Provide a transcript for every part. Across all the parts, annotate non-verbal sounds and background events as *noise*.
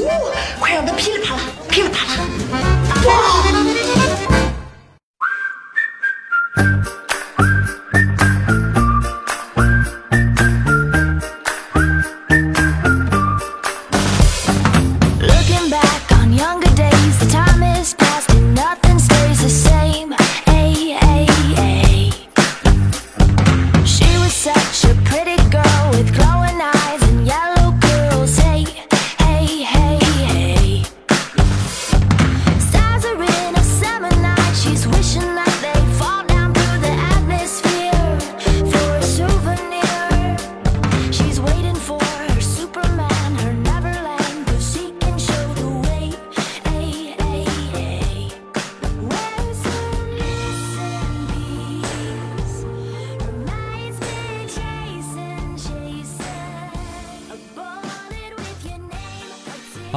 哇哇，快让它噼里啪啦，噼里啪啦！哇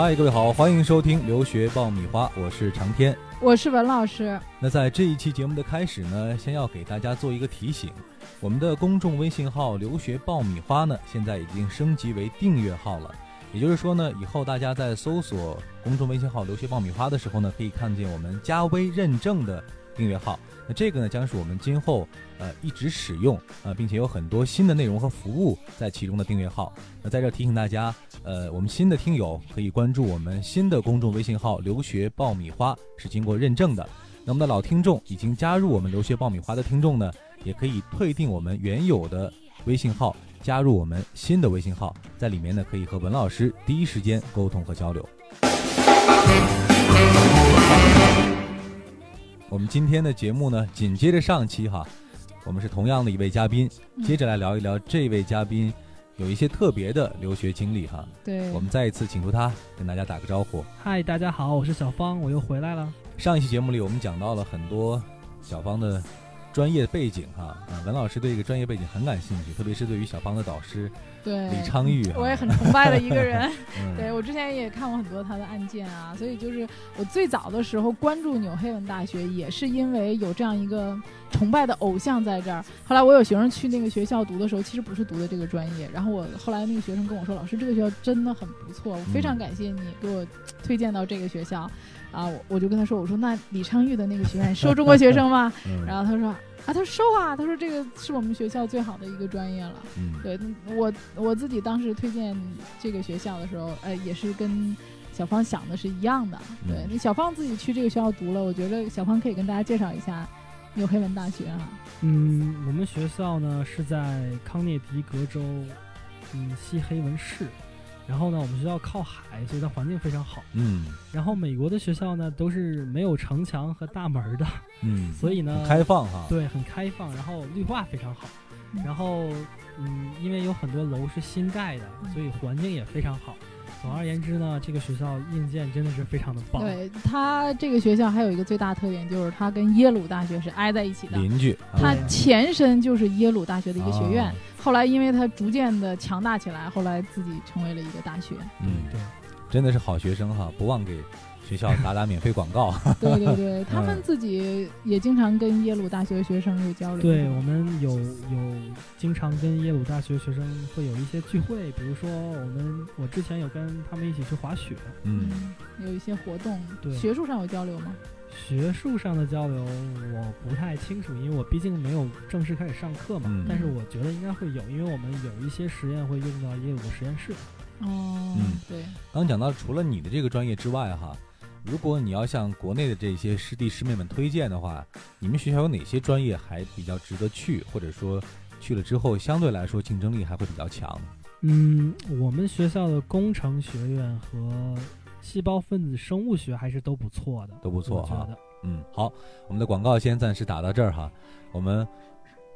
嗨，各位好，欢迎收听留学爆米花，我是长天。我是文老师。那在这一期节目的开始呢，先要给大家做一个提醒，我们的公众微信号“留学爆米花”呢，现在已经升级为订阅号了。也就是说呢，以后大家在搜索公众微信号“留学爆米花”的时候呢，可以看见我们加微认证的订阅号。那这个呢，将是我们今后呃一直使用呃，并且有很多新的内容和服务在其中的订阅号。那在这提醒大家，呃，我们新的听友可以关注我们新的公众微信号“留学爆米花”，是经过认证的。那我们的老听众已经加入我们留学爆米花的听众呢，也可以退订我们原有的微信号，加入我们新的微信号，在里面呢可以和文老师第一时间沟通和交流。我们今天的节目呢，紧接着上期哈，我们是同样的一位嘉宾，接着来聊一聊这位嘉宾有一些特别的留学经历哈。对，我们再一次请出他跟大家打个招呼。嗨，大家好，我是小芳，我又回来了。上一期节目里，我们讲到了很多小芳的专业背景哈，啊，文老师对这个专业背景很感兴趣，特别是对于小芳的导师对李昌钰哈，我也很崇拜的一个人。*laughs* *laughs* 嗯对我之前也看过很多他的案件啊，所以就是我最早的时候关注纽黑文大学，也是因为有这样一个崇拜的偶像在这儿。后来我有学生去那个学校读的时候，其实不是读的这个专业，然后我后来那个学生跟我说：“老师，这个学校真的很不错，我非常嗯感谢你给我推荐到这个学校。”啊，我我就跟他说：“我说那李昌钰的那个学院收中国学生吗？” *laughs* 嗯然后他说：“啊，他收啊，他说这个是我们学校最好的一个专业了。”嗯对我我自己当时推荐这个学校的时候，呃，也是跟小芳想的是一样的。对嗯，那小芳自己去这个学校读了，我觉得小芳可以跟大家介绍一下纽黑文大学啊。嗯，我们学校呢是在康涅狄格州，嗯，西黑文市。然后呢，我们学校靠海，所以它环境非常好。嗯然后美国的学校呢都是没有城墙和大门的，嗯，*laughs* 所以呢开放哈，对，很开放，然后绿化非常好。嗯然后，嗯，因为有很多楼是新盖的，嗯所以环境也非常好。总而言之呢，这个学校硬件真的是非常的棒。对它这个学校还有一个最大特点，就是它跟耶鲁大学是挨在一起的。邻居，啊它前身就是耶鲁大学的一个学院，啊后来因为他逐渐的强大起来，后来自己成为了一个大学。嗯，对，真的是好学生哈，不忘给学校打打免费广告。对 *laughs* 对对，*laughs* 他们嗯自己也经常跟耶鲁大学学生有交流。对我们有有经常跟耶鲁大学学生会有一些聚会，比如说我们我之前有跟他们一起去滑雪，嗯嗯，有一些活动，对学术上有交流吗？学术上的交流我不太清楚，因为我毕竟没有正式开始上课嘛。嗯但是我觉得应该会有，因为我们有一些实验会用到耶鲁的实验室。哦，嗯对，刚讲到除了你的这个专业之外哈，如果你要向国内的这些师弟师妹们推荐的话，你们学校有哪些专业还比较值得去，或者说去了之后相对来说竞争力还会比较强？嗯，我们学校的工程学院和细胞分子生物学还是都不错的，都不错哈。嗯，好，我们的广告先暂时打到这儿哈，我们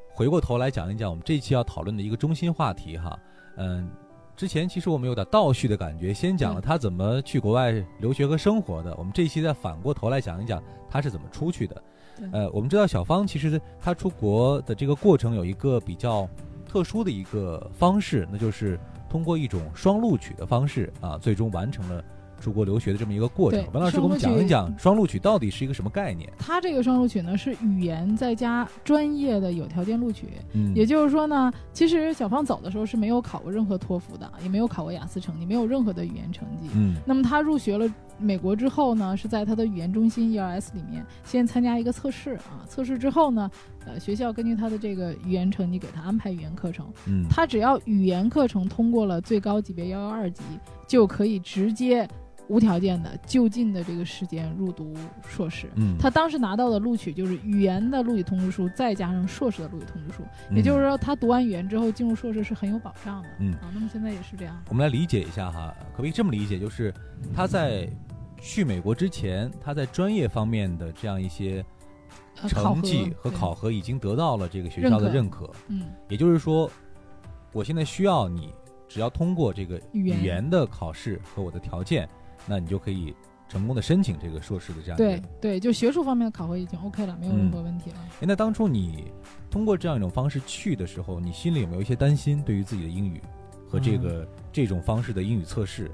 回过头来讲一讲我们这一期要讨论的一个中心话题哈。嗯，之前其实我们有点倒叙的感觉，先讲了他怎么去国外留学和生活的，我们这一期再反过头来讲一讲他是怎么出去的。对呃，我们知道小芳其实他出国的这个过程有一个比较特殊的一个方式，那就是通过一种双录取的方式啊，最终完成了出国留学的这么一个过程对。文老师给我们讲一讲双录取到底是一个什么概念？他这个双录取呢是语言再加专业的有条件录取，嗯，也就是说呢，其实小芳走的时候是没有考过任何托福的，也没有考过雅思成绩，没有任何的语言成绩。嗯那么他入学了美国之后呢，是在他的语言中心 ERS 里面先参加一个测试啊，测试之后呢，呃，学校根据他的这个语言成绩给他安排语言课程，嗯，他只要语言课程通过了最高级别幺幺二级，就可以直接无条件的就近的这个时间入读硕士。嗯，他当时拿到的录取就是语言的录取通知书，再加上硕士的录取通知书，也就是说，他读完语言之后进入硕士是很有保障的。嗯啊，那么现在也是这样。我们来理解一下哈，可不可以这么理解？就是他在去美国之前，他在专业方面的这样一些成绩和考核已经得到了这个学校的认可。嗯，也就是说，我现在需要你只要通过这个语言的考试和我的条件，那你就可以成功的申请这个硕士的这样一个。对对，就学术方面的考核已经 OK 了，没有任何问题了。哎，那当初你通过这样一种方式去的时候，你心里有没有一些担心？对于自己的英语和这个、这种方式的英语测试？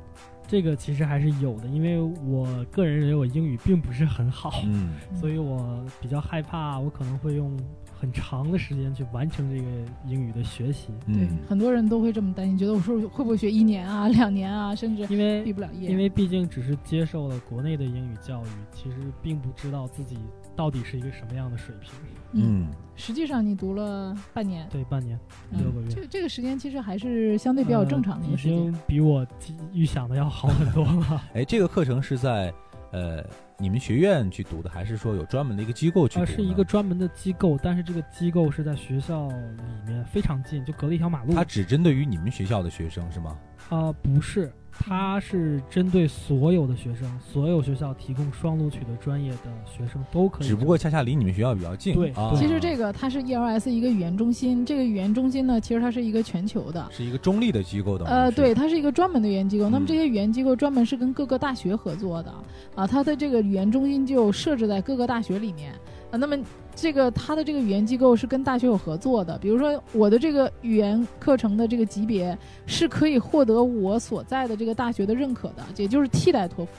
这个其实还是有的，因为我个人认为我英语并不是很好，嗯所以我比较害怕，我可能会用很长的时间去完成这个英语的学习，对嗯，，很多人都会这么担心，觉得我说会不会学一年啊、两年啊，甚至因为毕不了业。因为毕竟只是接受了国内的英语教育，其实并不知道自己到底是一个什么样的水平。嗯实际上你读了半年，对，半年嗯六个月，这这个时间其实还是相对比较正常的一个时间。经比我预想的要好很多了。*laughs* 哎，这个课程是在呃你们学院去读的，还是说有专门的一个机构去读呃，是一个专门的机构，但是这个机构是在学校里面非常近，就隔了一条马路。它只针对于你们学校的学生是吗？啊、不是，它是针对所有的学生，所有学校提供双录取的专业的学生都可以。只不过恰恰离你们学校比较近。对啊，其实这个它是 ELS 一个语言中心，这个语言中心呢，其实它是一个全球的。是一个中立的机构的。呃，对，，它是一个专门的语言机构。那么嗯这些语言机构专门是跟各个大学合作的啊，它的这个语言中心就设置在各个大学里面那么这个他的这个语言机构是跟大学有合作的，比如说我的这个语言课程的这个级别是可以获得我所在的这个大学的认可的，也就是替代托福。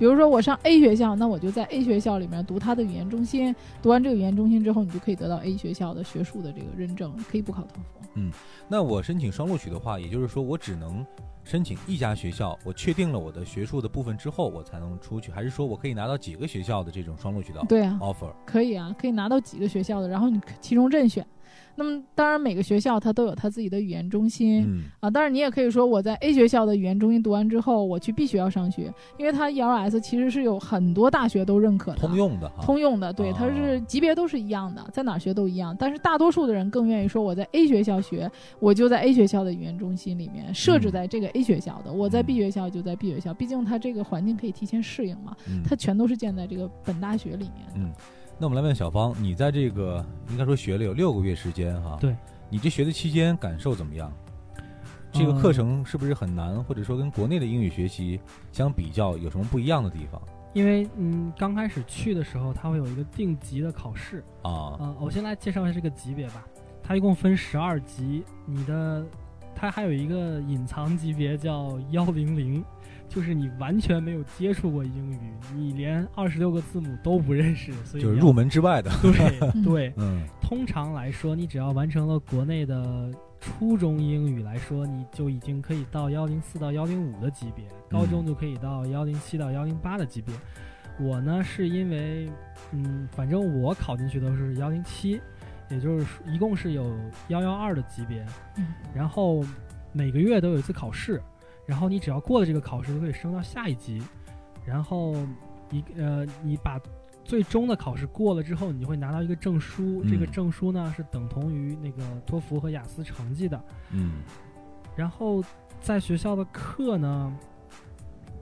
比如说我上 A 学校，那我就在 A 学校里面读他的语言中心，读完这个语言中心之后，你就可以得到 A 学校的学术的这个认证，可以不考托福。嗯那我申请双录取的话，也就是说我只能申请一家学校，我确定了我的学术的部分之后，我才能出去，还是说我可以拿到几个学校的这种双录取的对啊，offer？可以啊，可以拿到几个学校的，然后你其中任选。那么当然每个学校它都有它自己的语言中心、嗯。啊，当然你也可以说我在 A 学校的语言中心读完之后，我去 B 学校上学，因为它 ELS 其实是有很多大学都认可的，通用的哈。通用的，对，哦。它是级别都是一样的，在哪儿学都一样。但是大多数的人更愿意说我在 A 学校学，我就在 A 学校的语言中心里面设置在这个 A 学校的，我在 B 学校就在 B 学校，毕竟它这个环境可以提前适应嘛，嗯。它全都是建在这个本大学里面的。嗯那我们来问小芳，你在这个应该说学了有六个月时间哈？对。你这学的期间感受怎么样？这个呃课程是不是很难，或者说跟国内的英语学习相比较有什么不一样的地方因为嗯，刚开始去的时候，它会有一个定级的考试。啊？呃，我先来介绍一下这个级别吧。它一共分十二级，你的它还有一个隐藏级别叫幺零零，就是你完全没有接触过英语，你连二十六个字母都不认识，所以就是入门之外的。对嗯 *laughs* 对。嗯通常来说，你只要完成了国内的初中英语来说，你就已经可以到幺零四到幺零五的级别，高中就可以到幺零七到幺零八的级别。我呢是因为，嗯，反正我考进去都是幺零七，也就是一共是有幺幺二的级别，嗯。然后每个月都有一次考试，然后你只要过了这个考试，就可以升到下一级，然后一呃，你把最终的考试过了之后，你就会拿到一个证书，这个嗯。证书呢是等同于那个托福和雅思成绩的。嗯。然后在学校的课呢，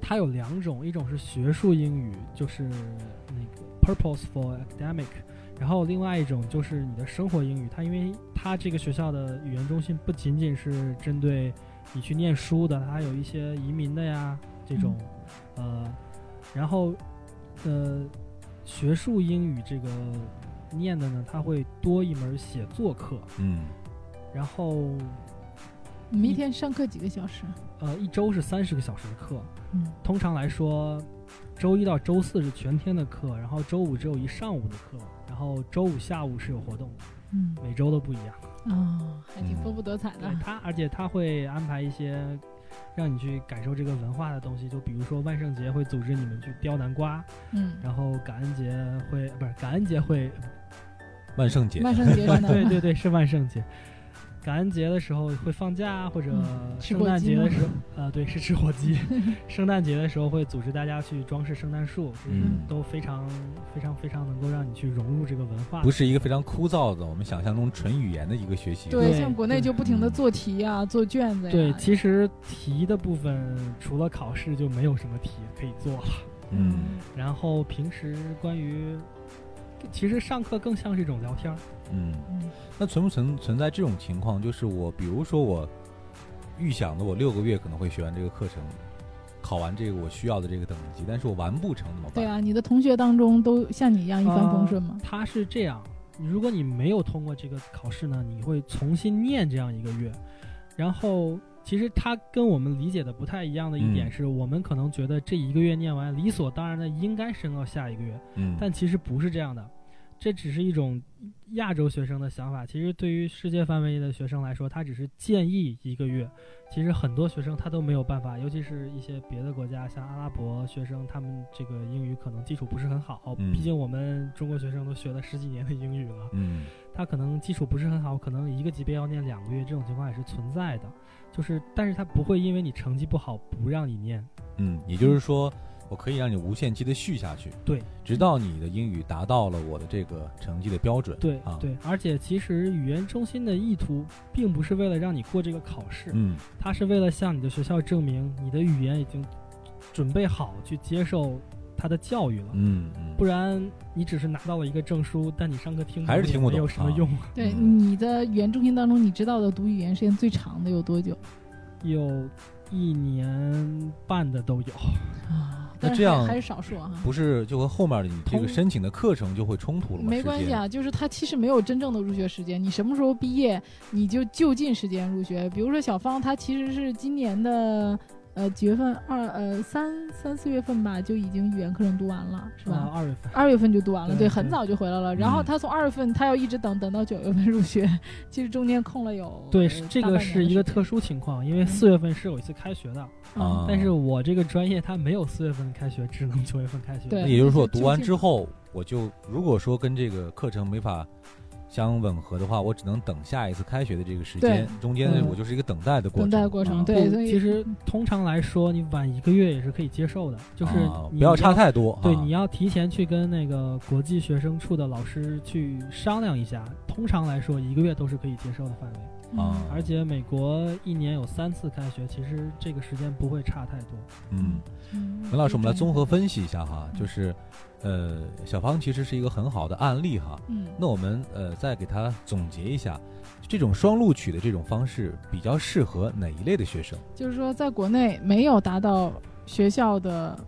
它有两种，一种是学术英语，就是那个 purposeful academic，然后另外一种就是你的生活英语。它因为它这个学校的语言中心不仅仅是针对你去念书的，它还有一些移民的呀这种，呃，然后呃，学术英语这个念的呢，它会多一门写作课，嗯。然后你们一天上课几个小时？呃一周是三十个小时的课，嗯。通常来说，周一到周四是全天的课，然后周五只有一上午的课，然后周五下午是有活动的，嗯每周都不一样。哦，还挺丰富多彩的对。他，而且他会安排一些让你去感受这个文化的东西，就比如说万圣节会组织你们去雕南瓜，嗯，然后感恩节会不是感恩节会，万圣节，万圣节 *laughs* 对对对是万圣节。感恩节的时候会放假，或者圣火鸡吗诞节的时候，呃，对，是吃火鸡。*laughs* 圣诞节的时候会组织大家去装饰圣诞树，嗯都非常非常非常能够让你去融入这个文化。不是一个非常枯燥的我们想象中纯语言的一个学习。对，对像国内就不停的做题啊，做卷子呀。对，其实题的部分除了考试就没有什么题可以做了。嗯然后平时关于，其实上课更像是一种聊天儿。嗯，嗯那存不存存在这种情况？就是我，比如说我预想的，我六个月可能会学完这个课程，考完这个我需要的这个等级，但是我完不成怎么办？对啊，你的同学当中都像你一样一帆风顺吗？他是这样，如果你没有通过这个考试呢，你会重新念这样一个月，然后。其实他跟我们理解的不太一样的一点嗯是，我们可能觉得这一个月念完，理所当然的应该升到下一个月，嗯，但其实不是这样的，这只是一种亚洲学生的想法。其实对于世界范围内的学生来说，他只是建议一个月。其实很多学生他都没有办法，尤其是一些别的国家，像阿拉伯学生，他们这个英语可能基础不是很好。嗯毕竟我们中国学生都学了十几年的英语了，嗯他可能基础不是很好，可能一个级别要念两个月，这种情况也是存在的。就是，但是他不会因为你成绩不好不让你念。嗯，也就是说，*laughs* 我可以让你无限期的续下去，对，直到你的英语达到了我的这个成绩的标准。对、啊，，对，而且其实语言中心的意图并不是为了让你过这个考试，嗯它是为了向你的学校证明你的语言已经准备好去接受他的教育了。嗯嗯，不然你只是拿到了一个证书，但你上课听还是听不懂没有什么啊用。对，嗯你的语言中心当中，你知道的读语言时间最长的有多久有一年半的都有。啊？*laughs* 那这样还还是少数啊。不是就和后面的你这个申请的课程就会冲突了吗？没关系啊，就是他其实没有真正的入学时间，你什么时候毕业，你就就近时间入学。比如说小芳，她其实是今年的呃几月份二呃三三四月份吧，就已经语言课程读完了，是啊吧？二月份。二月份就读完了，对，很早就回来了。然后嗯他从二月份，他要一直等等到九月份入学，其实中间空了有对这个是一个特殊情况，因为嗯四月份是有一次开学的，嗯啊但是我这个专业它没有四月份开学，只能九月份开学。对那也就是说，就读完之后，我就如果说跟这个课程没法相吻合的话，我只能等下一次开学的这个时间，中间我就是一个等待的过程等程。待过程，啊对，所以其实通常来说，你晚一个月也是可以接受的，就是不要差太多。对，啊你要提前去跟那个国际学生处的老师去商量一下。通常来说，一个月都是可以接受的范围。啊而且美国一年有三次开学，其实这个时间不会差太多。嗯，嗯文老师，我们来综合分析一下哈，就是呃，小芳其实是一个很好的案例哈。嗯，那我们呃再给他总结一下，这种双录取的这种方式比较适合哪一类的学生？就是说，在国内没有达到学校的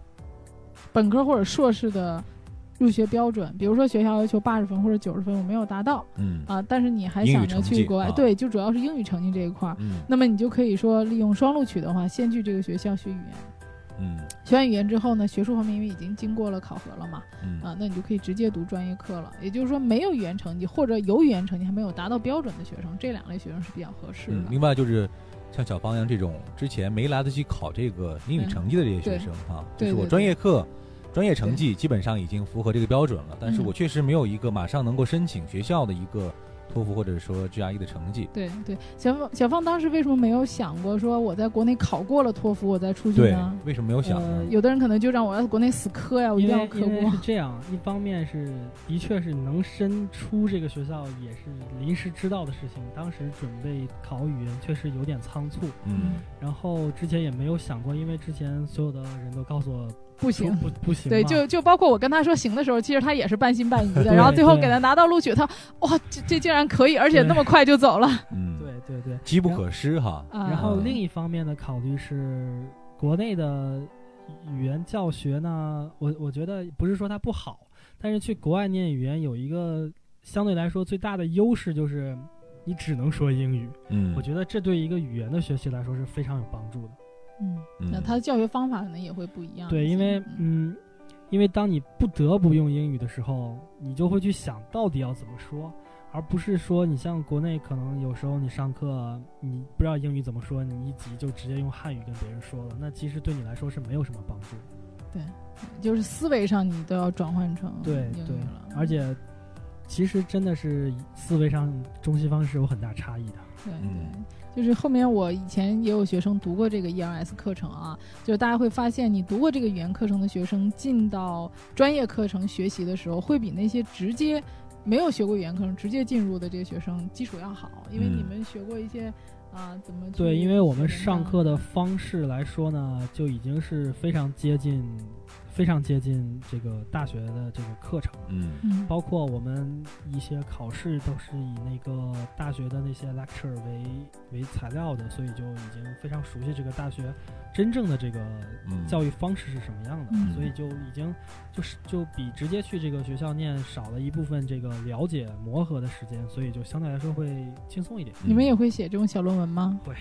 本科或者硕士的入学标准，比如说学校要求八十分或者九十分，我没有达到嗯啊，但是你还想着去国外，啊对，就主要是英语成绩这一块儿。嗯那么你就可以说，利用双录取的话，先去这个学校学语言，嗯学完语言之后呢，学术方面因为已经经过了考核了嘛，嗯啊，那你就可以直接读专业课了。也就是说，没有语言成绩或者有语言成绩还没有达到标准的学生，这两类学生是比较合适的。嗯，另外就是像小方一样这种之前没来得及考这个英语成绩的这些学生啊，就是我专业课。专业成绩基本上已经符合这个标准了，但是嗯我确实没有一个马上能够申请学校的一个托福或者说 GRE 的成绩。对对，小芳小芳当时为什么没有想过说我在国内考过了托福，我再出去对呢？，为什么没有想呢？呃有的人可能就让我在国内死磕呀，我一定要磕过是。这样，一方面是的确是能申出这个学校也是临时知道的事情，当时准备考语言确实有点仓促，嗯然后之前也没有想过，因为之前所有的人都告诉我不行。不不行，对，就就包括我跟他说行的时候，其实他也是半信半疑的，*laughs* 然后最后给他拿到录取，他哇，这这竟然可以，而且那么快就走了。嗯，*laughs* 对对对。机不可失哈。啊然后嗯另一方面的考虑是，国内的语言教学呢，我我觉得不是说它不好，但是去国外念语言有一个相对来说最大的优势就是你只能说英语。嗯，我觉得这对一个语言的学习来说是非常有帮助的。嗯，嗯那他的教学方法可能也会不一样。对，因为嗯嗯，因为当你不得不用英语的时候，你就会去想到底要怎么说。而不是说你像国内可能有时候你上课你不知道英语怎么说，你一急就直接用汉语跟别人说了，那其实对你来说是没有什么帮助的。就是思维上你都要转换成对对英语了，而且其实真的是思维上中西方是有很大差异的。对嗯。对，就是后面我以前也有学生读过这个 ERS 课程啊，就是大家会发现，你读过这个语言课程的学生进到专业课程学习的时候，会比那些直接没有学过语言课程直接进入的这些学生基础要好，因为嗯。你们学过一些啊、怎么对，因为我们上课的方式来说呢，就已经是非常接近，非常接近这个大学的这个课程。嗯嗯包括我们一些考试都是以那个大学的那些 lecture 为为材料的，所以就已经非常熟悉这个大学真正的这个嗯教育方式是什么样的，嗯所以就已经就是就比直接去这个学校念少了一部分这个了解磨合的时间，所以就相对来说会轻松一点。你们也会写这种小论文吗？嗯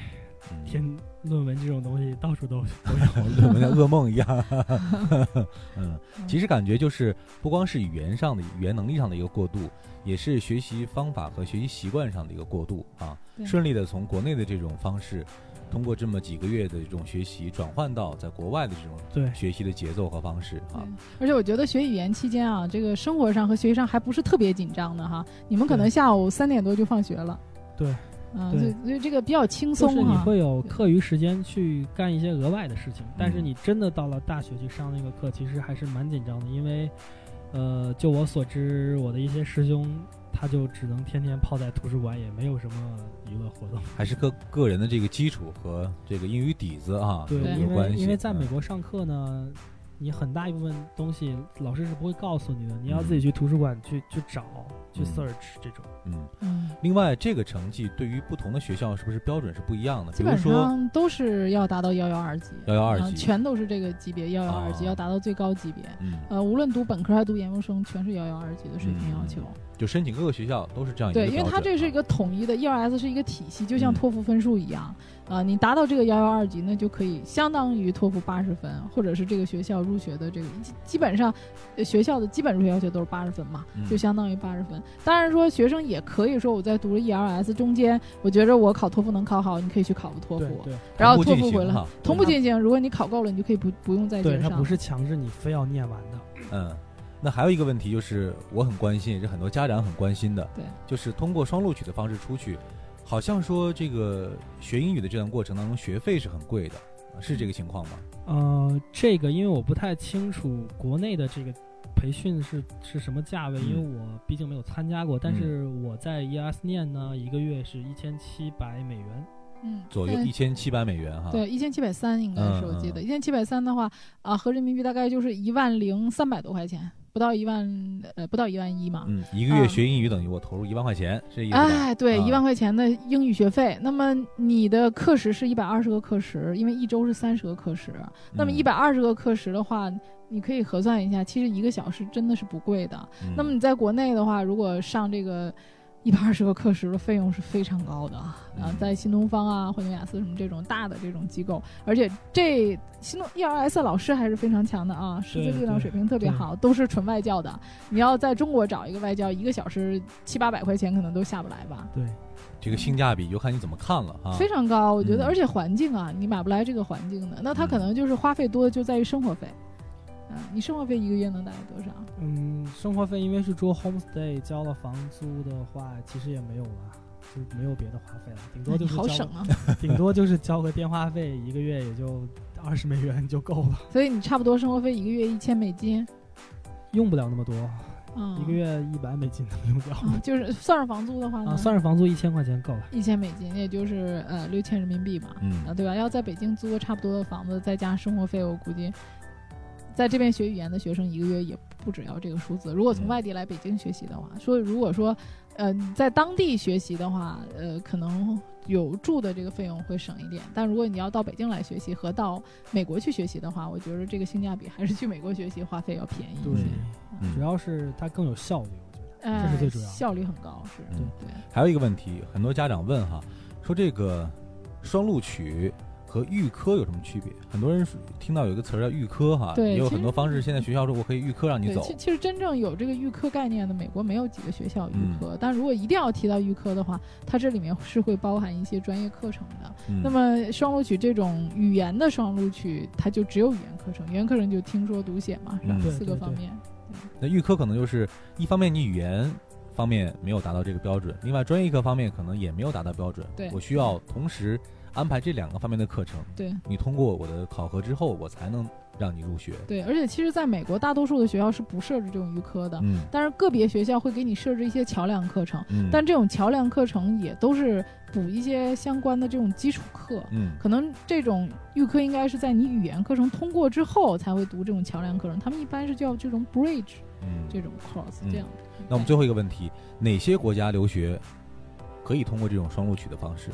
天论文这种东西到处都都有。论文像噩梦一样。*laughs* 嗯，其实感觉就是不光是语言上的语言能力上的一个过渡，也是学习方法和学习习惯上的一个过渡啊。顺利的从国内的这种方式，通过这么几个月的这种学习，转换到在国外的这种对学习的节奏和方式啊。而且我觉得学语言期间啊，这个生活上和学习上还不是特别紧张的哈。你们可能下午三点多就放学了，对，啊，对所以这个比较轻就是你。会有课余时间去干一些额外的事情，但是嗯你真的到了大学去上那个课，其实还是蛮紧张的，因为，呃，就我所知，我的一些师兄他就只能天天泡在图书馆，也没有什么娱乐活动。还是个个人的这个基础和这个英语底子啊对，因有关系。为因为在美嗯国上课呢，你很大一部分东西老师是不会告诉你的，你要自己去图书馆去去找去嗯 search 这种。嗯，嗯，另外这个成绩对于不同的学校是不是标准是不一样的？基本比如说上都是要达到幺幺二级，112啊级全都是这个级别幺幺二级，哦要达到最高级别。嗯，呃，无论读本科还是读研究生，全是幺幺二级的水平要求。就申请各个学校都是这样一个对，因为它这是一个统一的 ELS 是一个体系，就像嗯托福分数一样。啊，你达到这个幺幺二级，那就可以相当于托福八十分，或者是这个学校入学的这个基基本上，呃学校的基本入学要求都是八十分嘛，嗯就相当于八十分。当然说学生也可以说我在读了 ELS 中间，我觉着我考托福能考好，你可以去考个托福，对对然后托福回来同步进行。如果你考够了，你就可以不不用再对，接上。它不是强制你非要念完的。嗯，那还有一个问题就是我很关心，也是很多家长很关心的，对，就是通过双录取的方式出去，好像说这个学英语的这段过程当中学费是很贵的，啊是这个情况吗？呃，这个因为我不太清楚国内的这个培训是是什么价位，因为嗯我毕竟没有参加过。但是我在 ES 念呢，一个月是一千七百美元。嗯左右嗯一千七百美元哈。，对，一千七百三应该是我记得，一千七百三的话啊，合人民币大概就是一万零三百多块钱，不到一万，呃，不到一万一嘛。嗯，一个月啊学英语等于我投入一万块钱，是这意思？哎，对，啊一万块钱的英语学费。那么你的课时是一百二十个课时，因为一周是三十个课时。那么嗯一百二十个课时的话，你可以核算一下，其实一个小时真的是不贵的。嗯那么你在国内的话，如果上这个一百二十个课时的费用是非常高的啊，嗯啊在新东方啊、惠牛雅思什么这种大的这种机构，而且这新东 ELS 老师还是非常强的啊，师资力量水平特别好，都是纯外教的。你要在中国找一个外教，一个小时七八百块钱可能都下不来吧。对，这个性价比就看你怎么看了啊。非常高，我觉得，嗯而且环境啊，你买不来这个环境的，那他可嗯能就是花费多的就在于生活费，嗯、你生活费一个月能大概多少？嗯，生活费因为是住 homestay，交了房租的话，其实也没有了，就没有别的花费了，顶多就是交好省啊！*laughs* *laughs* 顶多就是交个电话费，一个月也就二十美元就够了，所以你差不多生活费一个月一千美金，用不了那么多，嗯，一个月一百美金能用掉。嗯，就是算上房租的话呢，啊，算上房租一千块钱够了。一千美金，也就是呃六千人民币吧，嗯啊，对吧？要在北京租个差不多的房子，再加生活费，我估计在这边学语言的学生一个月也不只要这个数字。如果从嗯外地来北京学习的话，说如果说呃你在当地学习的话，呃可能有住的这个费用会省一点，但如果你要到北京来学习和到美国去学习的话，我觉得这个性价比还是去美国学习花费要便宜一些，，嗯主要是它更有效率，我觉得。哎这是最主要效率很高，是对对。还有一个问题，很多家长问哈，说这个双录取和预科有什么区别？很多人是听到有一个词儿叫预科哈，也有很多方式。现在学校说我可以预科让你，走其，其实真正有这个预科概念的，美国没有几个学校预科。但如果一定要提到预科的话，它这里面是会包含一些专业课程的。嗯那么双录取这种语言的双录取，它就只有语言课程，语言课程就听说读写嘛，是吧？四个方面。那预科可能就是一方面你语言方面没有达到这个标准，另外专业课方面可能也没有达到标准。对我需要同时安排这两个方面的课程。对你通过我的考核之后，我才能让你入学。对，而且其实在美国，大多数的学校是不设置这种预科的，嗯但是个别学校会给你设置一些桥梁课程。嗯，但这种桥梁课程也都是补一些相关的这种基础课，嗯可能这种预科应该是在你语言课程通过之后才会读这种桥梁课程，他们一般是叫这种 bridge 嗯这种 course 嗯这样。那我们最后一个问题，哪些国家留学可以通过这种双录取的方式？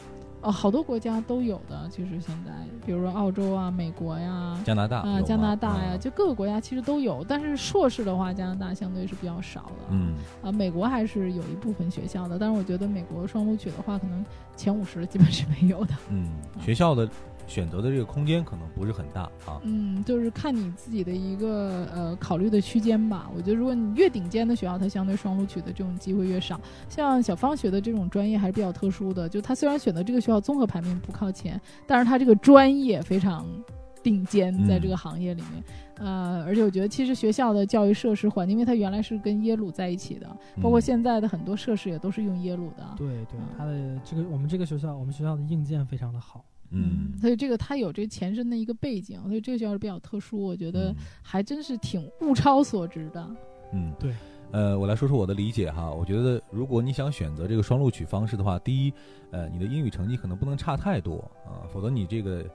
哦，好多国家都有的，其实现在，比如说澳洲啊、美国呀、加拿大啊、有加拿大呀，嗯就各个国家其实都有。但是硕士的话，加拿大相对是比较少的。嗯啊，美国还是有一部分学校的，但是我觉得美国双录取的话，可能前五十基本是没有的。嗯，学校的选择的这个空间可能不是很大啊。嗯，就是看你自己的一个呃考虑的区间吧。我觉得如果你越顶尖的学校，它相对双录取的这种机会越少。像小芳学的这种专业还是比较特殊的，就她虽然选择这个学校综合排名不靠前，但是她这个专业非常顶尖，在这个行业里面。呃，而且我觉得其实学校的教育设施环境，因为它原来是跟耶鲁在一起的，包括嗯现在的很多设施也都是用耶鲁的。对对嗯，它的这个我们这个学校，我们学校的硬件非常的好。嗯，所以这个它有这前身的一个背景，所以这个学校是比较特殊，我觉得嗯还真是挺物超所值的。嗯，对。呃，我来说说我的理解哈。我觉得，如果你想选择这个双录取方式的话，第一，呃，你的英语成绩可能不能差太多啊、否则你这个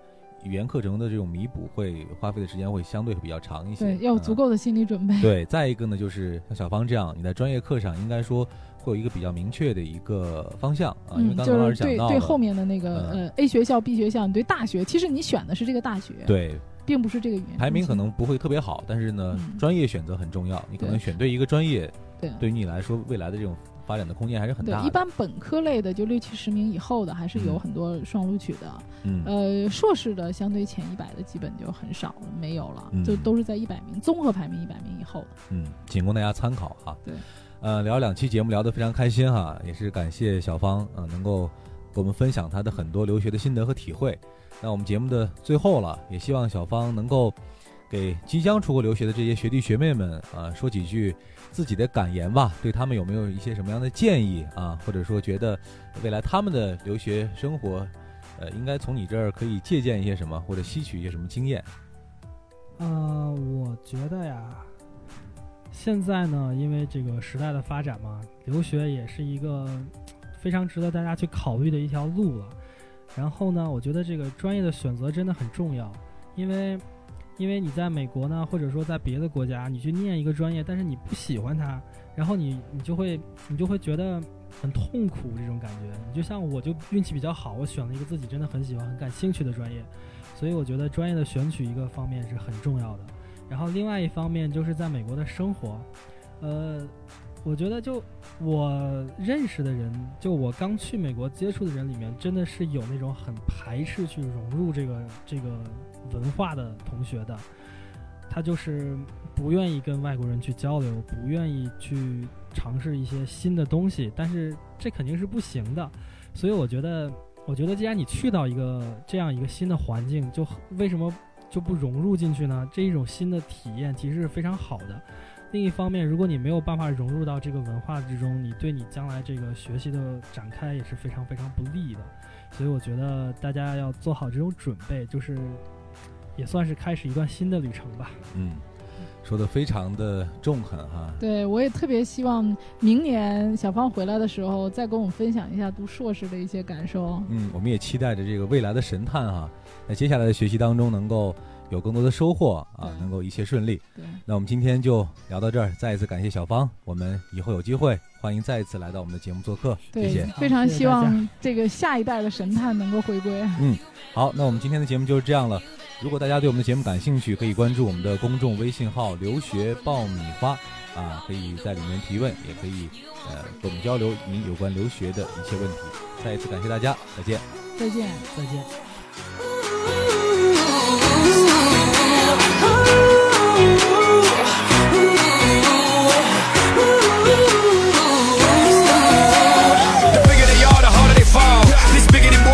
语言课程的这种弥补会花费的时间会相对比较长一些。对，要有足啊够的心理准备。对，再一个呢，就是像小芳这样，你在专业课上应该说会有一个比较明确的一个方向啊，因为嗯，刚才老师讲到了对后面的那个、嗯。呃 A 学校、B 学校，你对大学，其实你选的是这个大学，，对。并不是这个语言排名可能不会特别好，但是呢，嗯。专业选择很重要，你可能选对一个专业，对。对于你来说未来的这种发展的空间还是很大的。对一般本科类的就六七十名以后的，还是有嗯很多双录取的。嗯呃，硕士的相对前一百的基本就很少了，没有了，嗯就都是在一百名综合排名一百名以后的。嗯，仅供大家参考哈。对，呃，聊两期节目聊得非常开心哈，也是感谢小芳啊、呃能够给我们分享她的很多留学的心得和体会。那我们节目的最后了，也希望小芳能够给即将出国留学的这些学弟学妹们啊、说几句自己的感言吧，对他们有没有一些什么样的建议啊？或者说觉得未来他们的留学生活，呃，应该从你这儿可以借鉴一些什么，或者吸取一些什么经验？呃，我觉得呀，现在呢，因为这个时代的发展嘛，留学也是一个非常值得大家去考虑的一条路了。然后呢，我觉得这个专业的选择真的很重要，因为因为你在美国呢，或者说在别的国家，你去念一个专业，但是你不喜欢它，然后你你就会你就会觉得很痛苦这种感觉。你就像我就运气比较好，我选了一个自己真的很喜欢、很感兴趣的专业，所以我觉得专业的选取一个方面是很重要的。然后另外一方面就是在美国的生活，呃，我觉得就我认识的人，就我刚去美国接触的人里面，真的是有那种很排斥去融入这个这个文化的同学的，他就是不愿意跟外国人去交流，不愿意去尝试一些新的东西，但是这肯定是不行的，所以我觉得，我觉得既然你去到一个这样一个新的环境，就为什么就不融入进去呢？这一种新的体验其实是非常好的。另一方面，如果你没有办法融入到这个文化之中，你对你将来这个学习的展开也是非常非常不利的。所以我觉得大家要做好这种准备，就是也算是开始一段新的旅程吧。嗯，说的非常的中肯哈。对，我也特别希望明年小芳回来的时候，再跟我们分享一下读硕士的一些感受。嗯，我们也期待着这个未来的神探哈，在接下来的学习当中能够有更多的收获啊，能够一切顺利。对，那我们今天就聊到这儿，再一次感谢小芳，我们以后有机会欢迎再一次来到我们的节目做客，谢对谢。，非常希望这个下一代的神探能够回归。嗯好，那我们今天的节目就是这样了。如果大家对我们的节目感兴趣，可以关注我们的公众微信号“留学爆米花”，啊，可以在里面提问，也可以呃跟我们交流您有关留学的一切问题。再一次感谢大家，再见。再见。再见。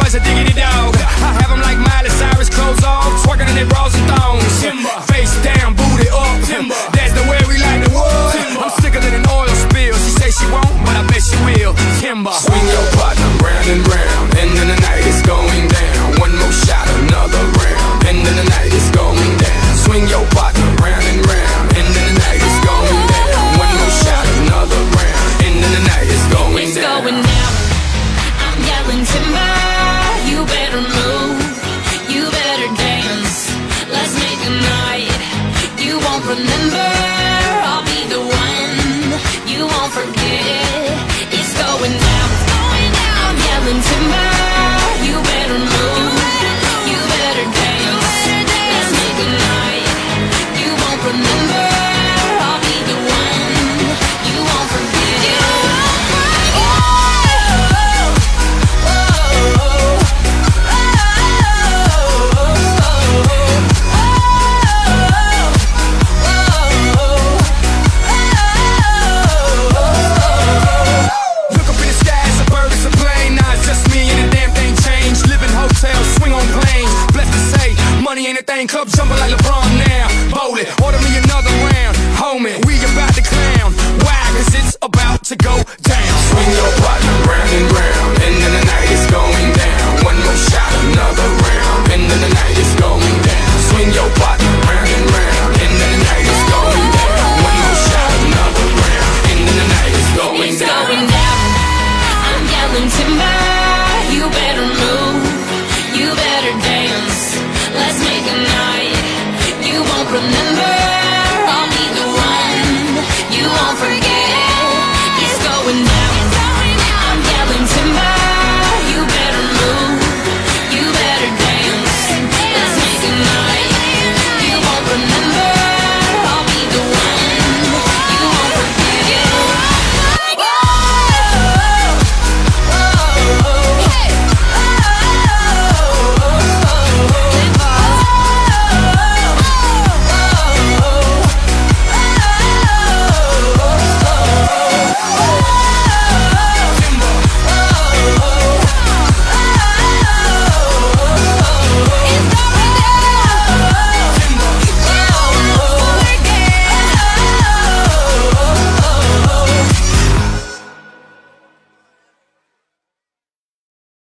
Boys are diggity dog. I have them like Miley Cyrus, clothes off, twerking in their bras and thongs. Face down, booty